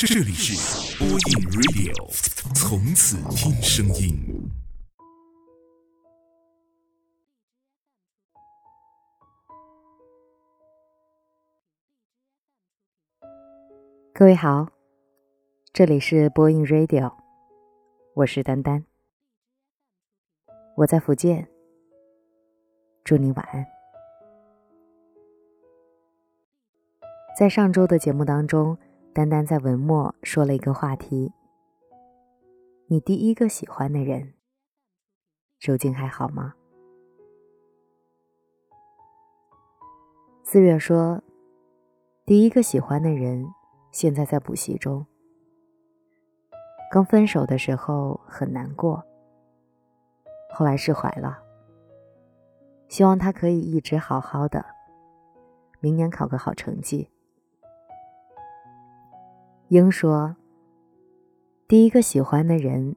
这里是播音 Radio，从此听声音。各位好，这里是播音 Radio，我是丹丹，我在福建，祝你晚安。在上周的节目当中，丹丹在文末说了一个话题：你第一个喜欢的人，如今还好吗？四月说，第一个喜欢的人。现在在补习中。刚分手的时候很难过，后来释怀了。希望他可以一直好好的，明年考个好成绩。英说：“第一个喜欢的人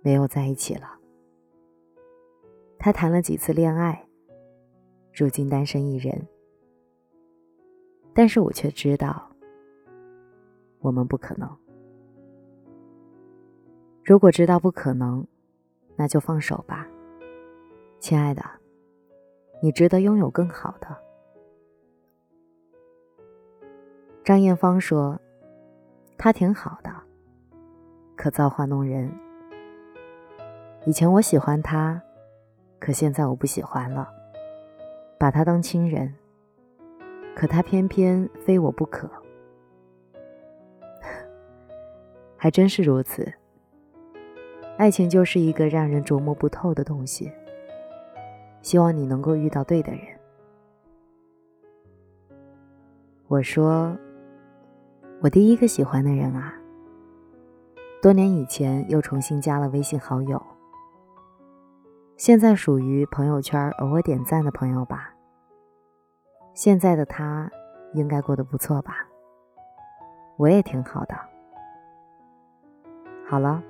没有在一起了，他谈了几次恋爱，如今单身一人。但是我却知道。”我们不可能。如果知道不可能，那就放手吧，亲爱的，你值得拥有更好的。张艳芳说：“他挺好的，可造化弄人。以前我喜欢他，可现在我不喜欢了，把他当亲人，可他偏偏非我不可。”还真是如此。爱情就是一个让人琢磨不透的东西。希望你能够遇到对的人。我说，我第一个喜欢的人啊，多年以前又重新加了微信好友，现在属于朋友圈偶尔点赞的朋友吧。现在的他应该过得不错吧？我也挺好的。好了，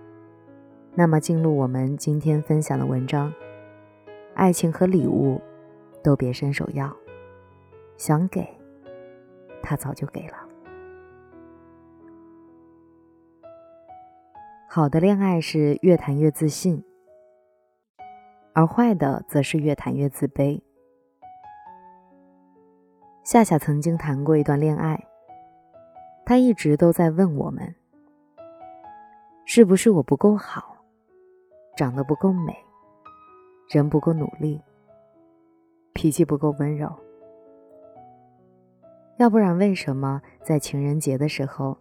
那么进入我们今天分享的文章。爱情和礼物都别伸手要，想给，他早就给了。好的恋爱是越谈越自信，而坏的则是越谈越自卑。夏夏曾经谈过一段恋爱，他一直都在问我们。是不是我不够好，长得不够美，人不够努力，脾气不够温柔？要不然为什么在情人节的时候，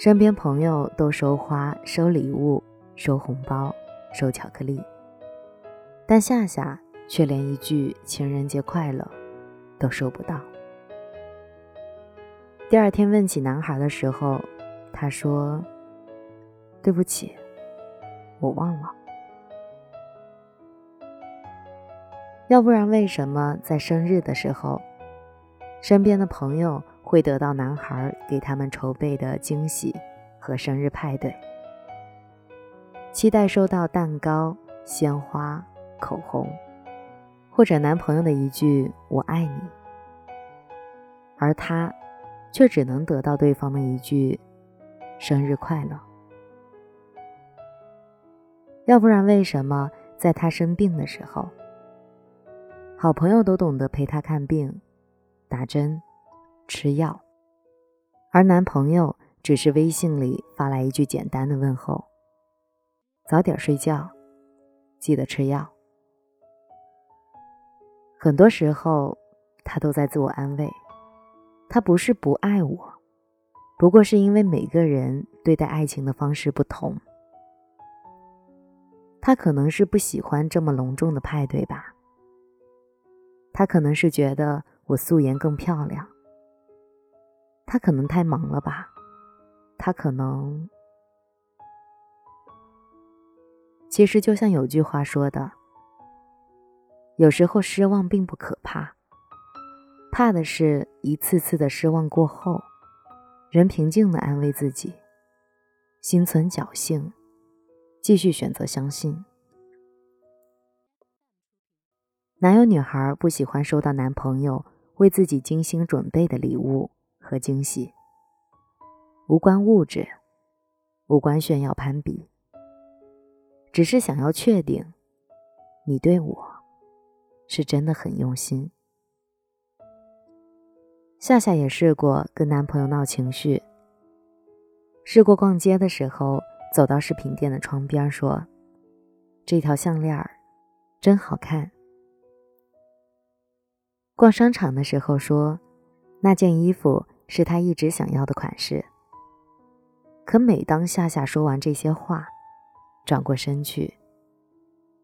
身边朋友都收花、收礼物、收红包、收巧克力，但夏夏却连一句情人节快乐都收不到？第二天问起男孩的时候，他说。对不起，我忘了。要不然，为什么在生日的时候，身边的朋友会得到男孩给他们筹备的惊喜和生日派对，期待收到蛋糕、鲜花、口红，或者男朋友的一句“我爱你”，而他却只能得到对方的一句“生日快乐”。要不然，为什么在他生病的时候，好朋友都懂得陪他看病、打针、吃药，而男朋友只是微信里发来一句简单的问候：“早点睡觉，记得吃药。”很多时候，他都在自我安慰，他不是不爱我，不过是因为每个人对待爱情的方式不同。他可能是不喜欢这么隆重的派对吧？他可能是觉得我素颜更漂亮。他可能太忙了吧？他可能……其实就像有句话说的，有时候失望并不可怕，怕的是一次次的失望过后，人平静的安慰自己，心存侥幸。继续选择相信。哪有女孩不喜欢收到男朋友为自己精心准备的礼物和惊喜？无关物质，无关炫耀攀比，只是想要确定你对我是真的很用心。夏夏也试过跟男朋友闹情绪，试过逛街的时候走到饰品店的窗边说：“这条项链真好看。”逛商场的时候说：“那件衣服是他一直想要的款式。”可每当夏夏说完这些话，转过身去，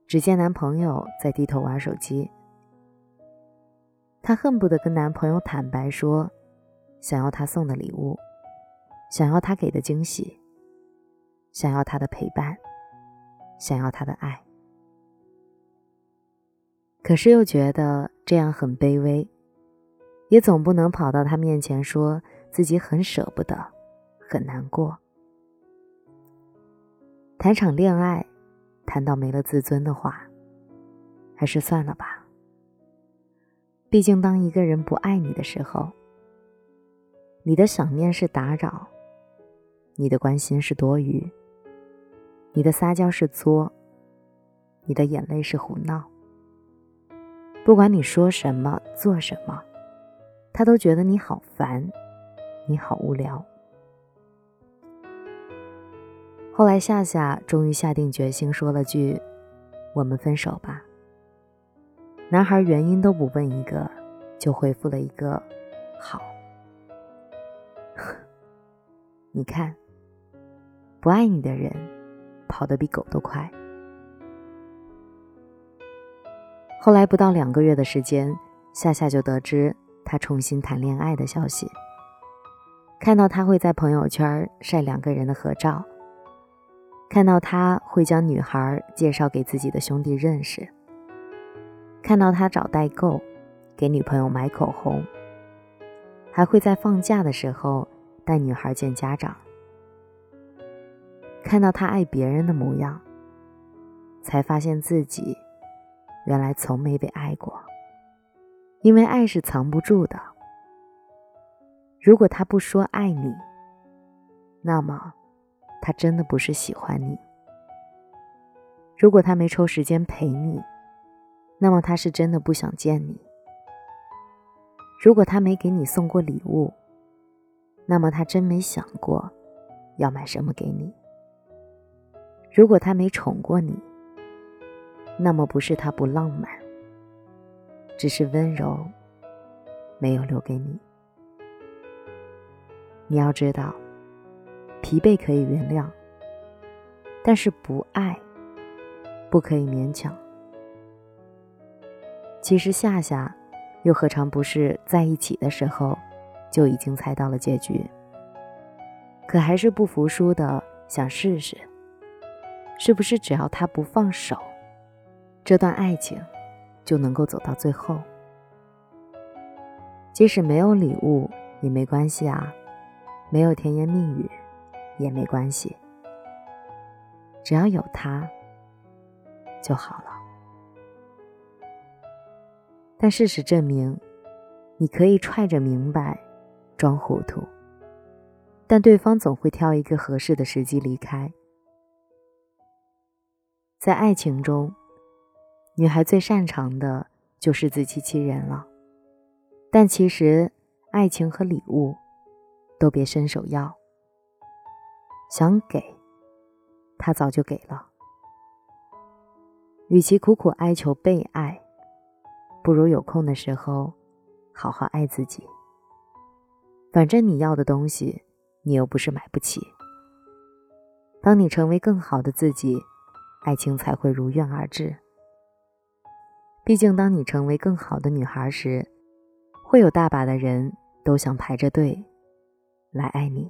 只见男朋友在低头玩手机。她恨不得跟男朋友坦白说，想要他送的礼物，想要他给的惊喜，想要他的陪伴，想要他的爱。可是又觉得这样很卑微，也总不能跑到他面前说自己很舍不得，很难过。谈场恋爱，谈到没了自尊的话，还是算了吧。毕竟，当一个人不爱你的时候，你的想念是打扰，你的关心是多余，你的撒娇是作，你的眼泪是胡闹。不管你说什么、做什么，他都觉得你好烦，你好无聊。后来，夏夏终于下定决心，说了句：“我们分手吧。”男孩原因都不问一个，就回复了一个“好”。你看，不爱你的人，跑得比狗都快。后来不到两个月的时间，夏夏就得知他重新谈恋爱的消息。看到他会在朋友圈晒两个人的合照，看到他会将女孩介绍给自己的兄弟认识。看到他找代购，给女朋友买口红，还会在放假的时候带女孩见家长。看到他爱别人的模样，才发现自己原来从没被爱过。因为爱是藏不住的。如果他不说爱你，那么他真的不是喜欢你。如果他没抽时间陪你，那么他是真的不想见你。如果他没给你送过礼物，那么他真没想过要买什么给你。如果他没宠过你，那么不是他不浪漫，只是温柔没有留给你。你要知道，疲惫可以原谅，但是不爱不可以勉强。其实夏夏，又何尝不是在一起的时候就已经猜到了结局？可还是不服输的想试试，是不是只要他不放手，这段爱情就能够走到最后？即使没有礼物也没关系啊，没有甜言蜜语也没关系，只要有他就好了。但事实证明，你可以揣着明白，装糊涂，但对方总会挑一个合适的时机离开。在爱情中，女孩最擅长的就是自欺欺人了。但其实，爱情和礼物，都别伸手要。想给，他早就给了。与其苦苦哀求被爱。不如有空的时候，好好爱自己。反正你要的东西，你又不是买不起。当你成为更好的自己，爱情才会如愿而至。毕竟，当你成为更好的女孩时，会有大把的人都想排着队来爱你。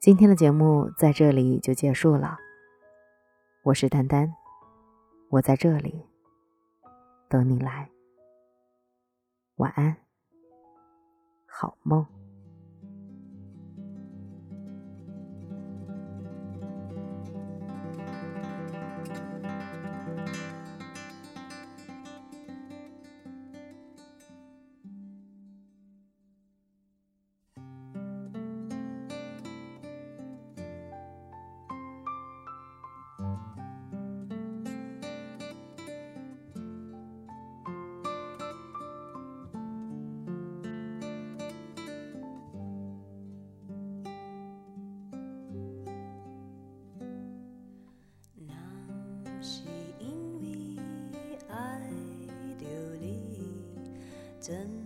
今天的节目在这里就结束了。我是丹丹。我在这里等你来，晚安，好梦。真。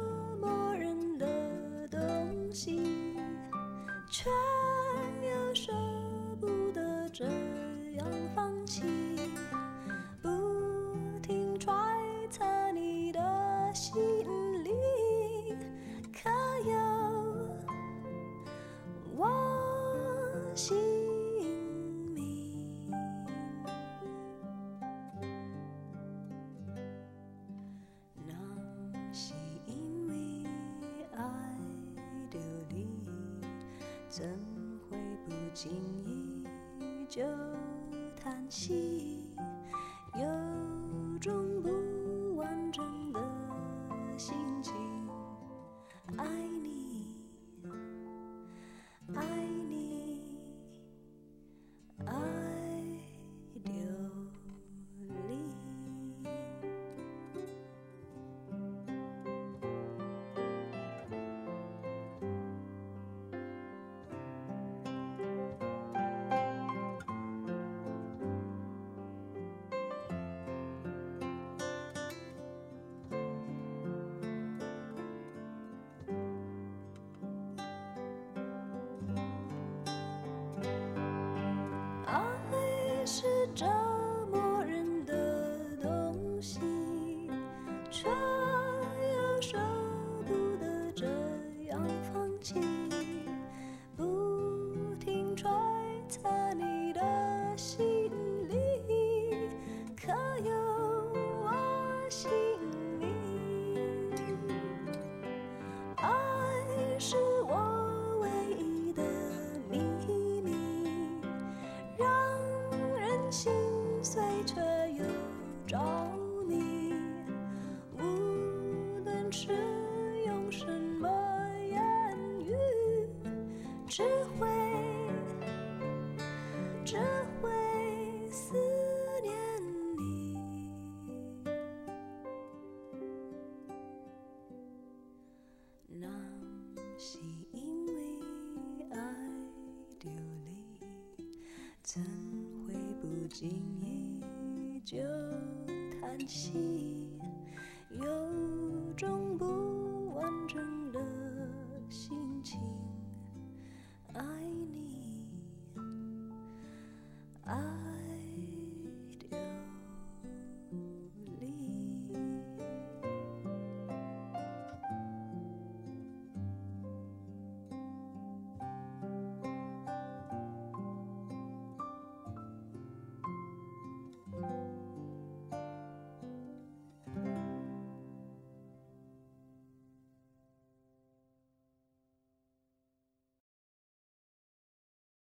怎会不经意就叹息有种不 Joe. 怎会不经意就叹息有种不